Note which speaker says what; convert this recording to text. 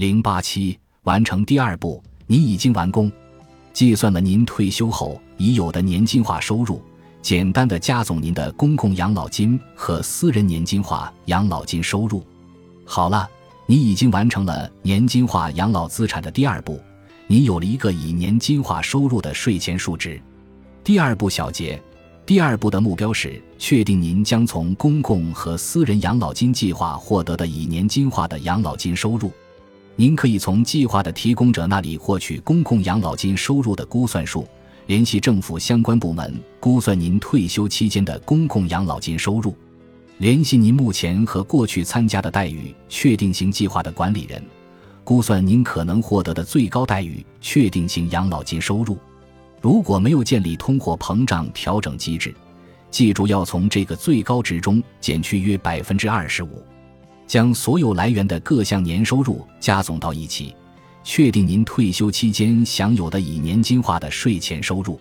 Speaker 1: 零八七完成第二步，你已经完工，计算了您退休后已有的年金化收入，简单的加总您的公共养老金和私人年金化养老金收入。好了，你已经完成了年金化养老资产的第二步，你有了一个以年金化收入的税前数值。第二步小结。第二步的目标是确定您将从公共和私人养老金计划获得的以年金化的养老金收入。您可以从计划的提供者那里获取公共养老金收入的估算数，联系政府相关部门估算您退休期间的公共养老金收入，联系您目前和过去参加的待遇确定性计划的管理人，估算您可能获得的最高待遇确定性养老金收入。如果没有建立通货膨胀调整机制，记住要从这个最高值中减去约百分之二十五，将所有来源的各项年收入加总到一起，确定您退休期间享有的以年金化的税前收入。